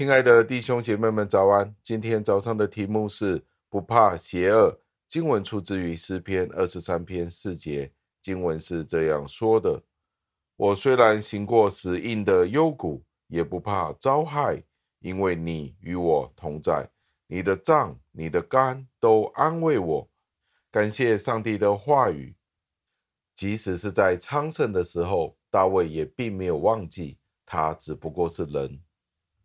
亲爱的弟兄姐妹们，早安！今天早上的题目是不怕邪恶。经文出自于诗篇二十三篇四节，经文是这样说的：“我虽然行过死荫的幽谷，也不怕遭害，因为你与我同在，你的杖、你的竿都安慰我。”感谢上帝的话语，即使是在昌盛的时候，大卫也并没有忘记，他只不过是人。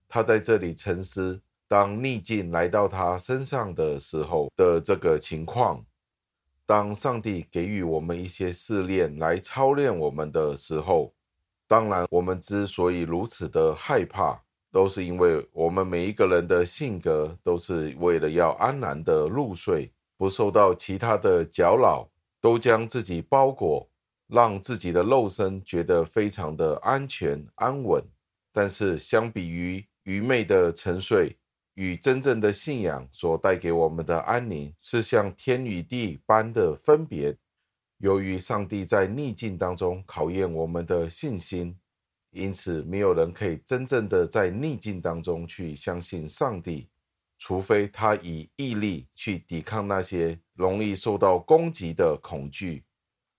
他在这里沉思，当逆境来到他身上的时候的这个情况。当上帝给予我们一些试炼来操练我们的时候，当然，我们之所以如此的害怕，都是因为我们每一个人的性格都是为了要安然的入睡，不受到其他的搅扰，都将自己包裹，让自己的肉身觉得非常的安全安稳。但是，相比于愚昧的沉睡与真正的信仰所带给我们的安宁，是像天与地般的分别。由于上帝在逆境当中考验我们的信心，因此没有人可以真正的在逆境当中去相信上帝，除非他以毅力去抵抗那些容易受到攻击的恐惧。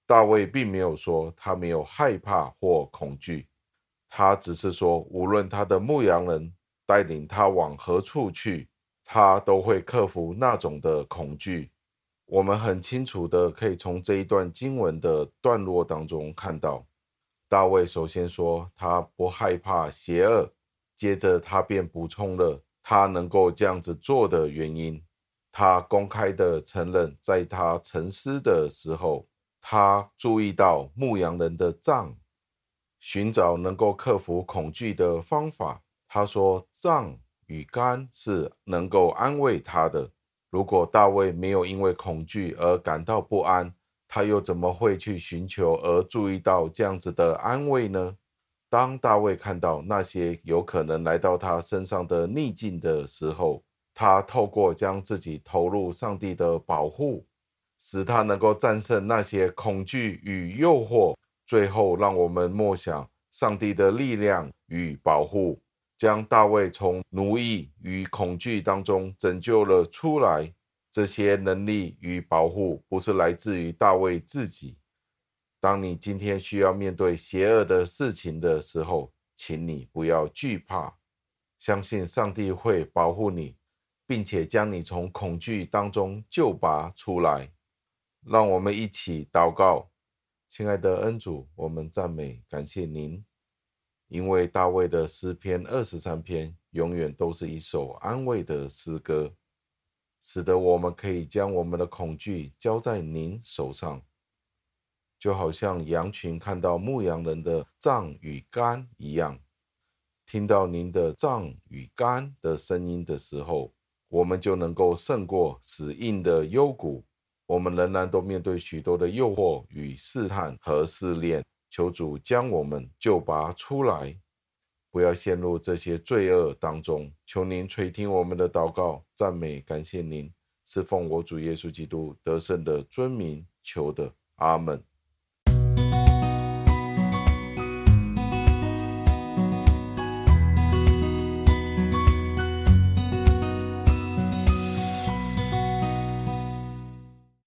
大卫并没有说他没有害怕或恐惧。他只是说，无论他的牧羊人带领他往何处去，他都会克服那种的恐惧。我们很清楚的可以从这一段经文的段落当中看到，大卫首先说他不害怕邪恶，接着他便补充了他能够这样子做的原因。他公开的承认，在他沉思的时候，他注意到牧羊人的杖。寻找能够克服恐惧的方法。他说：“脏与肝是能够安慰他的。如果大卫没有因为恐惧而感到不安，他又怎么会去寻求而注意到这样子的安慰呢？当大卫看到那些有可能来到他身上的逆境的时候，他透过将自己投入上帝的保护，使他能够战胜那些恐惧与诱惑。”最后，让我们默想上帝的力量与保护，将大卫从奴役与恐惧当中拯救了出来。这些能力与保护不是来自于大卫自己。当你今天需要面对邪恶的事情的时候，请你不要惧怕，相信上帝会保护你，并且将你从恐惧当中救拔出来。让我们一起祷告。亲爱的恩主，我们赞美感谢您，因为大卫的诗篇二十三篇永远都是一首安慰的诗歌，使得我们可以将我们的恐惧交在您手上，就好像羊群看到牧羊人的杖与竿一样，听到您的杖与竿的声音的时候，我们就能够胜过死硬的幽谷。我们仍然都面对许多的诱惑与试探和试炼，求主将我们救拔出来，不要陷入这些罪恶当中。求您垂听我们的祷告，赞美感谢您，是奉我主耶稣基督得胜的尊名求的，阿门。